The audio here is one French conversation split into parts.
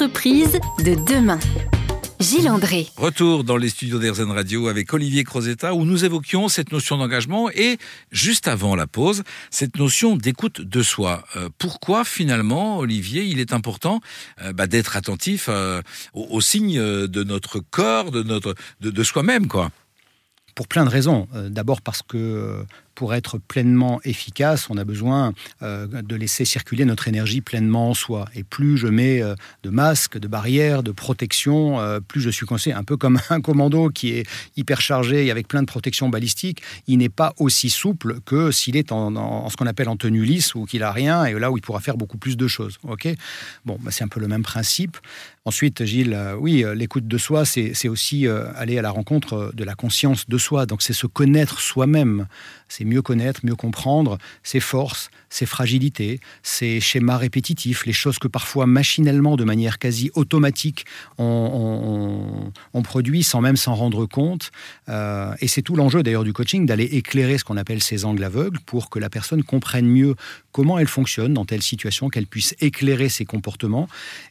L'entreprise de demain. Gilles André. Retour dans les studios d'Airzen Radio avec Olivier Crozetta où nous évoquions cette notion d'engagement et juste avant la pause, cette notion d'écoute de soi. Euh, pourquoi finalement, Olivier, il est important euh, bah, d'être attentif euh, aux, signes de notre corps, de, notre, de, de soi-même, quoi? Pour plein de raisons. D'abord parce que pour être pleinement efficace, on a besoin euh, de laisser circuler notre énergie pleinement en soi. Et plus je mets euh, de masques, de barrières, de protections, euh, plus je suis coincé. Un peu comme un commando qui est hyper chargé et avec plein de protections balistiques, il n'est pas aussi souple que s'il est en, ce qu'on appelle en tenue lisse ou qu'il a rien et là où il pourra faire beaucoup plus de choses. Ok? Bon, bah, c'est un peu le même principe. Ensuite, Gilles, oui, l'écoute de soi, c'est aussi aller à la rencontre de la conscience de soi. Donc c'est se connaître soi-même. C'est mieux connaître, mieux comprendre ses forces, ses fragilités, ses schémas répétitifs, les choses que parfois machinalement, de manière quasi automatique, on, produit sans même s'en rendre compte. Euh, et c'est tout l'enjeu d'ailleurs du coaching, d'aller éclairer ce qu'on appelle ces angles aveugles pour que la personne comprenne mieux comment elle fonctionne dans telle situation, qu'elle puisse éclairer ses comportements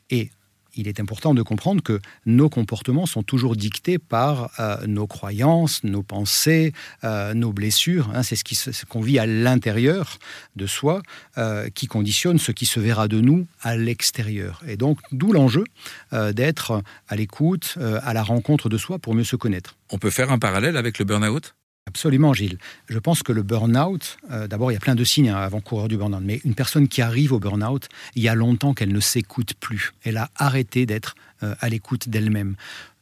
et il est important de comprendre que nos comportements sont toujours dictés par euh, nos croyances, nos pensées, euh, nos blessures. Hein. c'est ce qu'on vit à l'intérieur de soi euh, qui conditionne ce qui se verra de nous à l'extérieur. Et donc, d'où l'enjeu d'être à l'écoute, à la rencontre de soi pour mieux se connaître. On peut faire un parallèle avec le burn-out? Absolument, Gilles. Je pense que le burn-out, euh, d'abord, il y a plein de signes hein, avant-coureur du burn-out, mais une personne qui arrive au burn-out, il y a longtemps qu'elle ne s'écoute plus. Elle a arrêté d'être euh, à l'écoute d'elle-même.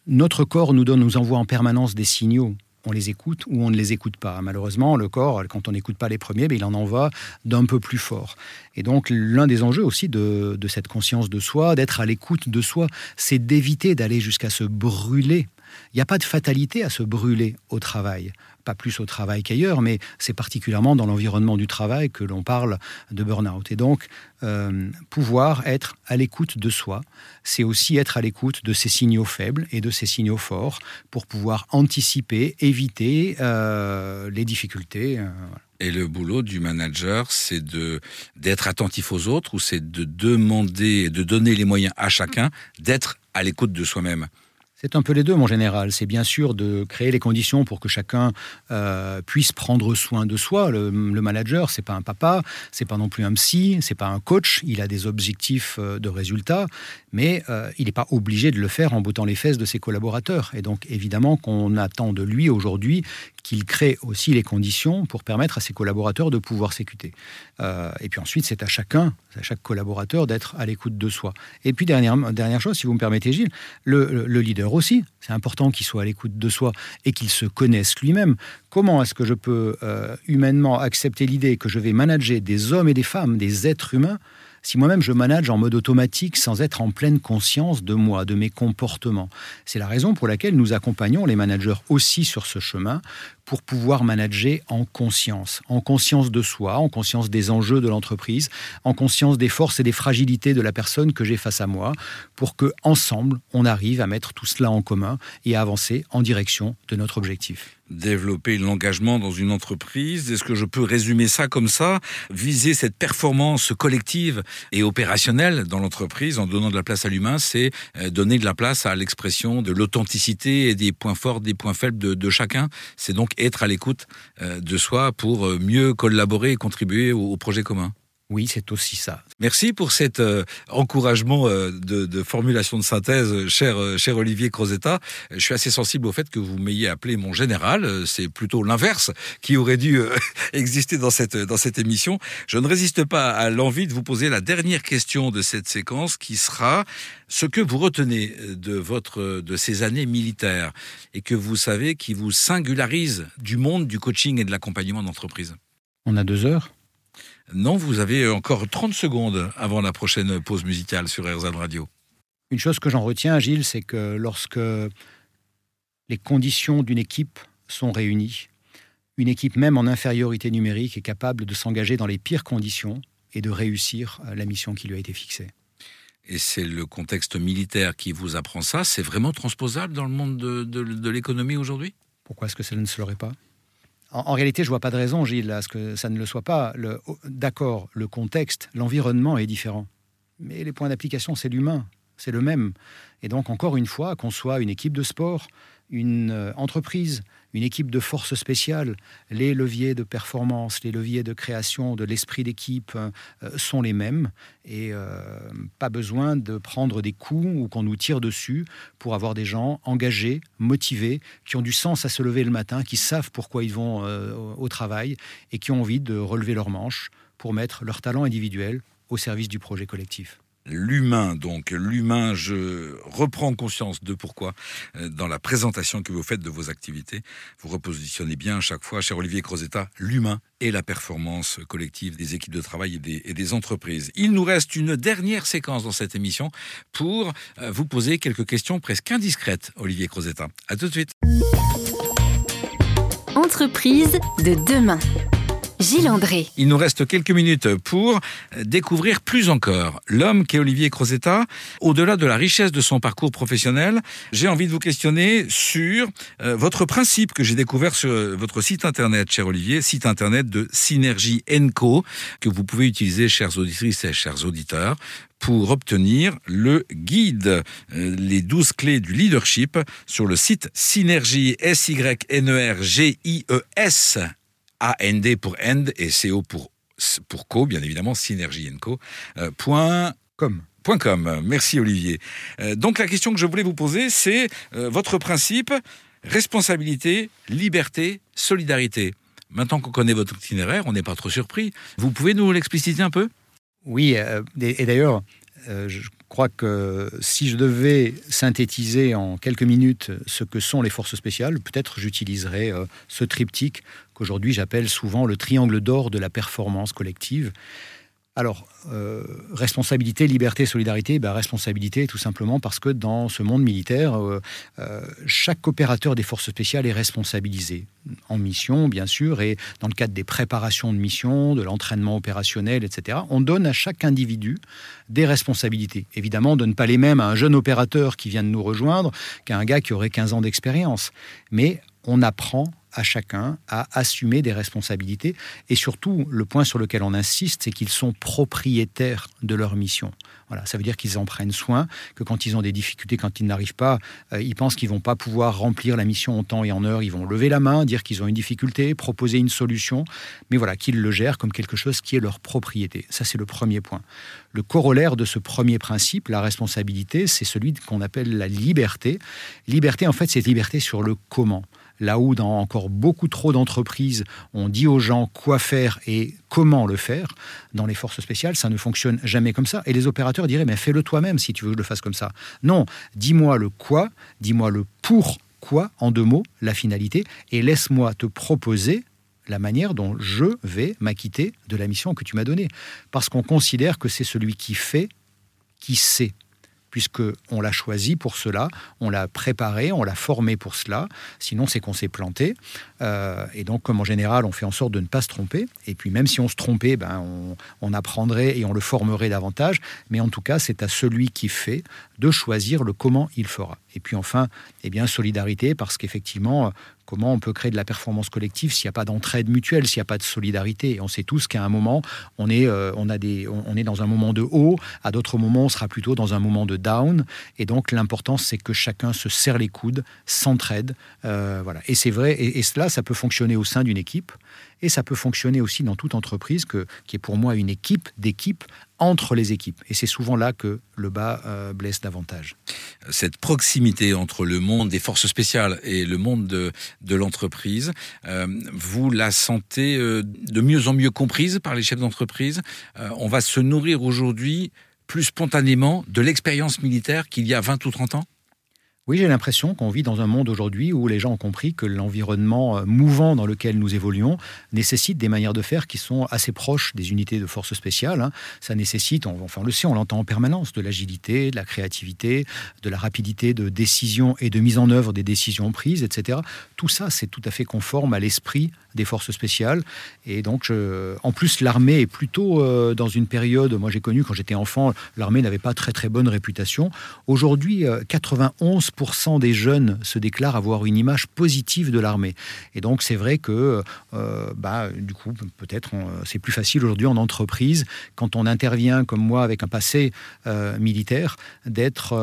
Notre corps nous donne, nous envoie en permanence des signaux. On les écoute ou on ne les écoute pas. Malheureusement, le corps, quand on n'écoute pas les premiers, ben, il en envoie d'un peu plus fort. Et donc, l'un des enjeux aussi de cette conscience de soi, d'être à l'écoute de soi, c'est d'éviter d'aller jusqu'à se brûler. Il n'y a pas de fatalité à se brûler au travail pas plus au travail qu'ailleurs, mais c'est particulièrement dans l'environnement du travail que l'on parle de burn-out. Et donc, euh, pouvoir être à l'écoute de soi, c'est aussi être à l'écoute de ses signaux faibles et de ses signaux forts pour pouvoir anticiper, éviter euh, les difficultés. Euh, et le boulot du manager, c'est d'être attentif aux autres ou c'est de demander, de donner les moyens à chacun d'être à l'écoute de soi-même? C'est un peu les deux, mon général. C'est bien sûr de créer les conditions pour que chacun euh, puisse prendre soin de soi. Le, manager, c'est pas un papa, c'est pas non plus un psy, c'est pas un coach. Il a des objectifs euh, de résultats, mais euh, il n'est pas obligé de le faire en bottant les fesses de ses collaborateurs. Et donc, évidemment, qu'on attend de lui aujourd'hui qu'il crée aussi les conditions pour permettre à ses collaborateurs de pouvoir s'écouter. et puis ensuite, c'est à chacun, à chaque collaborateur, d'être à l'écoute de soi. Et puis, dernière, dernière chose, si vous me permettez, Gilles, le, le leader aussi. C'est important qu'il soit à l'écoute de soi et qu'il se connaisse lui-même. Comment est-ce que je peux euh, humainement accepter l'idée que je vais manager des hommes et des femmes, des êtres humains, si moi-même je manage en mode automatique sans être en pleine conscience de moi, de mes comportements? C'est la raison pour laquelle nous accompagnons les managers aussi sur ce chemin pour pouvoir manager en conscience, en conscience de soi, en conscience des enjeux de l'entreprise, en conscience des forces et des fragilités de la personne que j'ai face à moi, pour que ensemble on arrive à mettre tout cela en commun et à avancer en direction de notre objectif. Développer l'engagement dans une entreprise Est-ce que je peux résumer ça comme ça? Viser cette performance collective et opérationnelle dans l'entreprise en donnant de la place à l'humain, c'est euh, donner de la place à l'expression de l'authenticité et des points forts, des points faibles de, chacun. C'est donc être à l'écoute euh, de soi pour euh, mieux collaborer et contribuer au projet commun. Oui, c'est aussi ça. Merci pour cet euh, encouragement euh, de, formulation de synthèse, cher, euh, cher Olivier Crozetta. Je suis assez sensible au fait que vous m'ayez appelé mon général. C'est plutôt l'inverse qui aurait dû exister dans cette, émission. Je ne résiste pas à l'envie de vous poser la dernière question de cette séquence qui sera ce que vous retenez de, de ces années militaires et que vous savez qui vous singularise du monde du coaching et de l'accompagnement d'entreprise? On a deux heures non, vous avez encore 30 secondes avant la prochaine pause musicale sur RZN Radio. Une chose que j'en retiens, Gilles, c'est que lorsque les conditions d'une équipe sont réunies, une équipe même en infériorité numérique est capable de s'engager dans les pires conditions et de réussir la mission qui lui a été fixée. Et c'est le contexte militaire qui vous apprend ça. C'est vraiment transposable dans le monde de, de l'économie aujourd'hui? Pourquoi est-ce que ça ne se l'aurait pas? En, réalité, je vois pas de raison, Gilles, à ce que ça ne le soit pas. D'accord, le contexte, l'environnement est différent. Mais les points d'application, c'est l'humain. c'est le même. Et donc, encore une fois, qu'on soit une équipe de sport, une euh, entreprise, une équipe de force spéciale, les leviers de performance, les leviers de création de l'esprit d'équipe euh, sont les mêmes. Et euh, pas besoin de prendre des coups ou qu'on nous tire dessus pour avoir des gens engagés, motivés, qui ont du sens à se lever le matin, qui savent pourquoi ils vont au travail et qui ont envie de relever leurs manches pour mettre leur talent individuel au service du projet collectif l'humain. Donc l'humain, je reprends conscience de pourquoi euh, dans la présentation que vous faites de vos activités, vous repositionnez bien à chaque fois, cher Olivier Crozetta, l'humain et la performance collective des équipes de travail et des, entreprises. Il nous reste une dernière séquence dans cette émission pour euh, vous poser quelques questions presque indiscrètes, Olivier Crozetta. À tout de suite. Entreprise de demain. Gilles André. Il nous reste quelques minutes pour découvrir plus encore l'homme qu'est Olivier Crozetta. Au-delà de la richesse de son parcours professionnel, j'ai envie de vous questionner sur euh, votre principe que j'ai découvert sur votre site internet, cher Olivier, site internet de Synergie Co, que vous pouvez utiliser, chères auditrices et chers auditeurs, pour obtenir le guide, euh, les 12 clés du leadership sur le site Synergie, S-Y-N-E-R-G-I-E-S AND pour End et CO pour, pour Co, bien évidemment, Synergie Co. Euh, point com. com. Merci Olivier. Euh, donc la question que je voulais vous poser, c'est euh, votre principe responsabilité, liberté, solidarité. Maintenant qu'on connaît votre itinéraire, on n'est pas trop surpris. Vous pouvez nous l'expliciter un peu? Oui, et d'ailleurs, je crois que si je devais synthétiser en quelques minutes ce que sont les forces spéciales, peut-être j'utiliserais ce triptyque qu'aujourd'hui j'appelle souvent le triangle d'or de la performance collective. Alors, euh, responsabilité, liberté, solidarité, ben, responsabilité tout simplement parce que dans ce monde militaire, euh, euh, chaque opérateur des forces spéciales est responsabilisé, en mission bien sûr, et dans le cadre des préparations de mission, de l'entraînement opérationnel, etc. On donne à chaque individu des responsabilités. Évidemment, on ne donne pas les mêmes à un jeune opérateur qui vient de nous rejoindre qu'à un gars qui aurait 15 ans d'expérience. Mais on apprend à chacun à assumer des responsabilités. Et surtout, le point sur lequel on insiste, c'est qu'ils sont propriétaires de leur mission. Voilà, ça veut dire qu'ils en prennent soin, que quand ils ont des difficultés, quand ils n'arrivent pas, euh, ils pensent qu'ils vont pas pouvoir remplir la mission en temps et en heure. Ils vont lever la main, dire qu'ils ont une difficulté, proposer une solution, mais voilà, qu'ils le gèrent comme quelque chose qui est leur propriété. Ça, c'est le premier point. Le corollaire de ce premier principe, la responsabilité, c'est celui qu'on appelle la liberté. Liberté, en fait, c'est liberté sur le comment là où dans encore beaucoup trop d'entreprises, on dit aux gens quoi faire et comment le faire, dans les forces spéciales, ça ne fonctionne jamais comme ça. Et les opérateurs diraient, mais fais-le toi-même si tu veux que je le fasse comme ça. Non, dis-moi le quoi, dis-moi le pourquoi, en deux mots, la finalité, et laisse-moi te proposer la manière dont je vais m'acquitter de la mission que tu m'as donnée. Parce qu'on considère que c'est celui qui fait qui sait puisqu'on l'a choisi pour cela, on l'a préparé, on l'a formé pour cela. Sinon, c'est qu'on s'est planté. Euh, et donc, comme en général, on fait en sorte de ne pas se tromper. Et puis, même si on se trompait, ben, on, apprendrait et on le formerait davantage. Mais en tout cas, c'est à celui qui fait de choisir le comment il fera. Et puis enfin, eh bien, solidarité, parce qu'effectivement, Comment on peut créer de la performance collective s'il n'y a pas d'entraide mutuelle, s'il n'y a pas de solidarité On sait tous qu'à un moment, on est, euh, on, a des, on est dans un moment de haut, à d'autres moments, on sera plutôt dans un moment de down. Et donc, l'important, c'est que chacun se serre les coudes, s'entraide. Euh, voilà. Et c'est vrai, et, et, cela, ça peut fonctionner au sein d'une équipe, et ça peut fonctionner aussi dans toute entreprise, que, qui est pour moi une équipe d'équipes entre les équipes. Et c'est souvent là que le bas euh, blesse davantage. Cette proximité entre le monde des forces spéciales et le monde de, l'entreprise, euh, vous la sentez euh, de mieux en mieux comprise par les chefs d'entreprise. on va se nourrir aujourd'hui plus spontanément de l'expérience militaire qu'il y a 20 ou 30 ans? Oui, j'ai l'impression qu'on vit dans un monde aujourd'hui où les gens ont compris que l'environnement euh, mouvant dans lequel nous évoluons nécessite des manières de faire qui sont assez proches des unités de force spéciales. Hein. Ça nécessite, on, enfin on le sait, on l'entend en permanence, de l'agilité, de la créativité, de la rapidité de décision et de mise en œuvre des décisions prises, etc. Tout ça, c'est tout à fait conforme à l'esprit des forces spéciales. Et donc, en plus, l'armée est plutôt dans une période, moi j'ai connu quand j'étais enfant, l'armée n'avait pas très très bonne réputation. Aujourd'hui, 91% des jeunes se déclarent avoir une image positive de l'armée. Et donc, c'est vrai que, bah, du coup, peut-être c'est plus facile aujourd'hui en entreprise, quand on intervient comme moi avec un passé militaire, d'être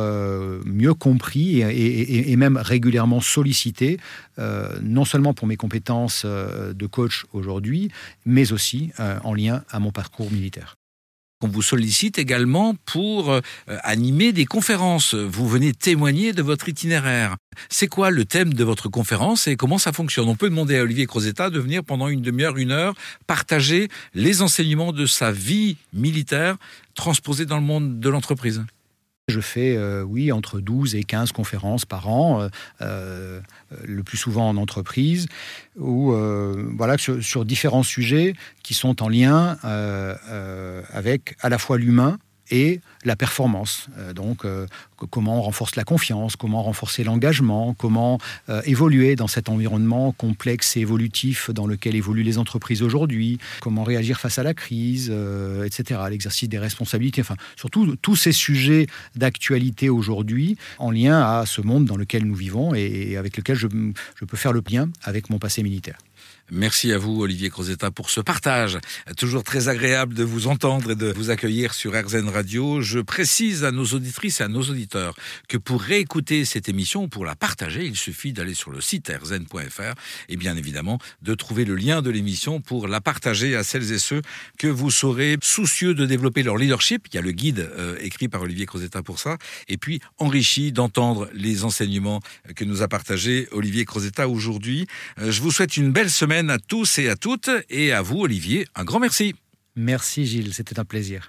mieux compris et, même régulièrement sollicité, euh, non seulement pour mes compétences euh, de coach aujourd'hui, mais aussi euh, en lien à mon parcours militaire. On vous sollicite également pour animer des conférences. Vous venez témoigner de votre itinéraire. C'est quoi le thème de votre conférence et comment ça fonctionne? On peut demander à Olivier Crozetta de venir pendant une demi-heure, une heure, partager les enseignements de sa vie militaire transposés dans le monde de l'entreprise. Je fais, euh, oui, entre 12 et 15 conférences par an, euh, euh, le plus souvent en entreprise, ou voilà, sur, différents sujets qui sont en lien avec à la fois l'humain, et la performance. Euh, donc, euh, comment on renforce la confiance, comment renforcer l'engagement, comment euh, évoluer dans cet environnement complexe et évolutif dans lequel évoluent les entreprises aujourd'hui, comment réagir face à la crise, etc., l'exercice des responsabilités, enfin, surtout tous ces sujets d'actualité aujourd'hui en lien à ce monde dans lequel nous vivons et, avec lequel je, je peux faire le lien avec mon passé militaire. Merci à vous, Olivier Crozetta, pour ce partage. Toujours très agréable de vous entendre et de vous accueillir sur RZN Radio. Je précise à nos auditrices et à nos auditeurs que pour réécouter cette émission, pour la partager, il suffit d'aller sur le site rzn.fr et bien évidemment de trouver le lien de l'émission pour la partager à celles et ceux que vous saurez soucieux de développer leur leadership. Il y a le guide euh, écrit par Olivier Crozetta pour ça. Et puis enrichi d'entendre les enseignements que nous a partagés Olivier Crozetta aujourd'hui. Euh, je vous souhaite une belle semaine à tous et à toutes. Et à vous, Olivier, un grand merci. Merci Gilles, c'était un plaisir.